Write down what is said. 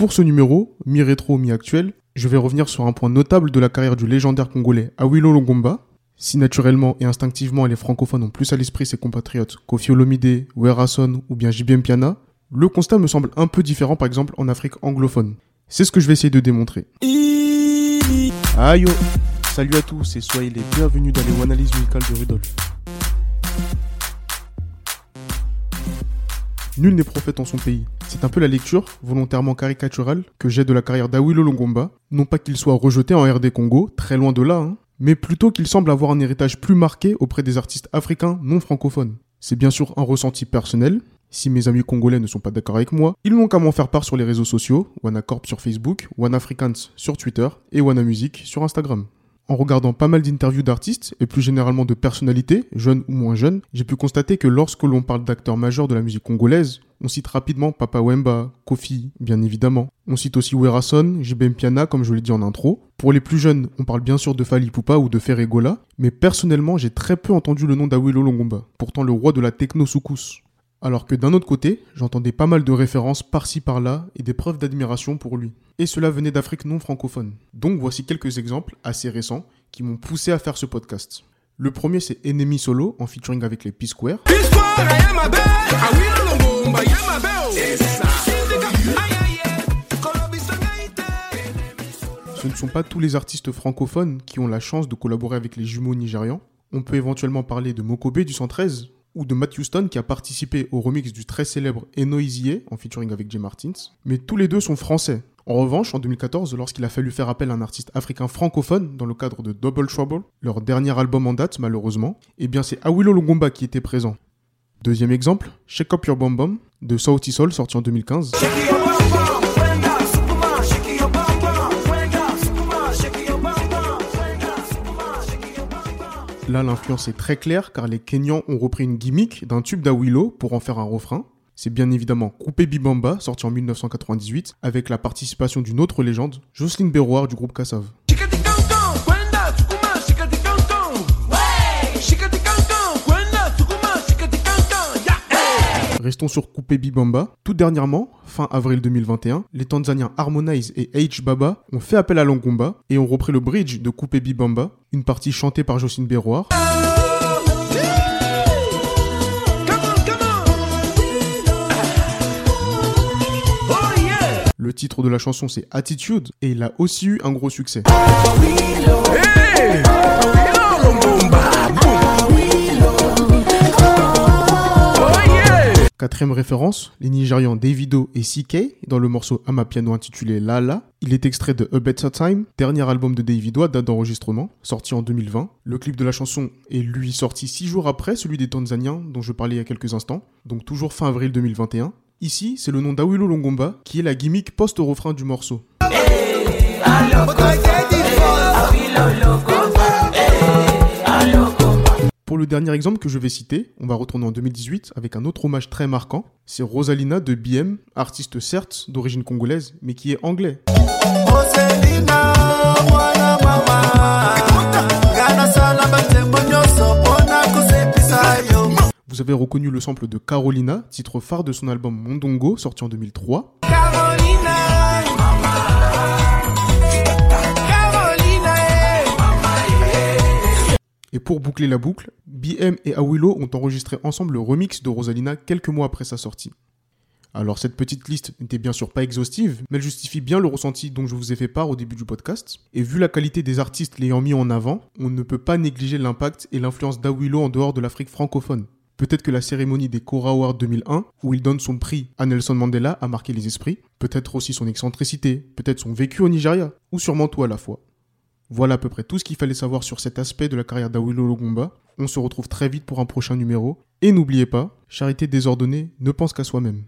Pour ce numéro, mi-rétro, mi-actuel, je vais revenir sur un point notable de la carrière du légendaire congolais Awilo Longomba. Si naturellement et instinctivement les francophones ont plus à l'esprit ses compatriotes Kofi Olomide, Werason ou bien JBM Piana, le constat me semble un peu différent par exemple en Afrique anglophone. C'est ce que je vais essayer de démontrer. Aïe Salut à tous et soyez les bienvenus dans les analyses musicales de Rudolf. Nul n'est prophète en son pays. C'est un peu la lecture, volontairement caricaturale, que j'ai de la carrière d'Awilo Longomba. Non pas qu'il soit rejeté en RD Congo, très loin de là, hein, mais plutôt qu'il semble avoir un héritage plus marqué auprès des artistes africains non francophones. C'est bien sûr un ressenti personnel. Si mes amis congolais ne sont pas d'accord avec moi, ils n'ont qu'à m'en faire part sur les réseaux sociaux, WanaCorp sur Facebook, OneAfricans sur Twitter et WanaMusic sur Instagram. En regardant pas mal d'interviews d'artistes, et plus généralement de personnalités, jeunes ou moins jeunes, j'ai pu constater que lorsque l'on parle d'acteurs majeurs de la musique congolaise, on cite rapidement Papa Wemba, Kofi, bien évidemment. On cite aussi Werason, JBM Piana, comme je l'ai dit en intro. Pour les plus jeunes, on parle bien sûr de Fali Poupa ou de Ferregola, mais personnellement, j'ai très peu entendu le nom d'Awilo Longomba, pourtant le roi de la techno soukous. Alors que d'un autre côté, j'entendais pas mal de références par-ci par-là et des preuves d'admiration pour lui. Et cela venait d'Afrique non francophone. Donc voici quelques exemples assez récents qui m'ont poussé à faire ce podcast. Le premier c'est Enemy Solo en featuring avec les P-Square. Ce ne sont pas tous les artistes francophones qui ont la chance de collaborer avec les jumeaux nigérians. On peut éventuellement parler de Mokobe du 113 ou de Matt Houston qui a participé au remix du très célèbre Enoisie en featuring avec Jay Martins. Mais tous les deux sont français. En revanche, en 2014, lorsqu'il a fallu faire appel à un artiste africain francophone dans le cadre de Double Trouble, leur dernier album en date malheureusement, eh bien c'est Awilo Longomba qui était présent. Deuxième exemple, Shake Up Your Bum Bum de Sauti Soul sorti en 2015. Là, l'influence est très claire car les Kenyans ont repris une gimmick d'un tube d'Awilo pour en faire un refrain. C'est bien évidemment Coupé Bibamba, sorti en 1998, avec la participation d'une autre légende, Jocelyne Berroir du groupe Kassav. Sur Coupé Bibamba. Tout dernièrement, fin avril 2021, les Tanzaniens Harmonize et H Baba ont fait appel à Longomba et ont repris le bridge de Coupé Bibamba, une partie chantée par Jocelyne Berroir. Le titre de la chanson c'est Attitude et il a aussi eu un gros succès. Quatrième référence, les Nigérians Davido et CK dans le morceau Amapiano intitulé Lala. Il est extrait de A Better Time, dernier album de Davido à date d'enregistrement, sorti en 2020. Le clip de la chanson est lui sorti six jours après celui des Tanzaniens dont je parlais il y a quelques instants, donc toujours fin avril 2021. Ici, c'est le nom d'Awilo Longomba qui est la gimmick post-refrain du morceau. Le dernier exemple que je vais citer, on va retourner en 2018 avec un autre hommage très marquant. C'est Rosalina de BM, artiste certes d'origine congolaise, mais qui est anglais. Vous avez reconnu le sample de Carolina, titre phare de son album Mondongo, sorti en 2003. Et pour boucler la boucle, BM et Awilo ont enregistré ensemble le remix de Rosalina quelques mois après sa sortie. Alors cette petite liste n'était bien sûr pas exhaustive, mais elle justifie bien le ressenti dont je vous ai fait part au début du podcast. Et vu la qualité des artistes l'ayant mis en avant, on ne peut pas négliger l'impact et l'influence d'Awilo en dehors de l'Afrique francophone. Peut-être que la cérémonie des Cora Awards 2001, où il donne son prix à Nelson Mandela, a marqué les esprits. Peut-être aussi son excentricité, peut-être son vécu au Nigeria, ou sûrement tout à la fois. Voilà à peu près tout ce qu'il fallait savoir sur cet aspect de la carrière d'Awilo Logomba. On se retrouve très vite pour un prochain numéro. Et n'oubliez pas, charité désordonnée ne pense qu'à soi-même.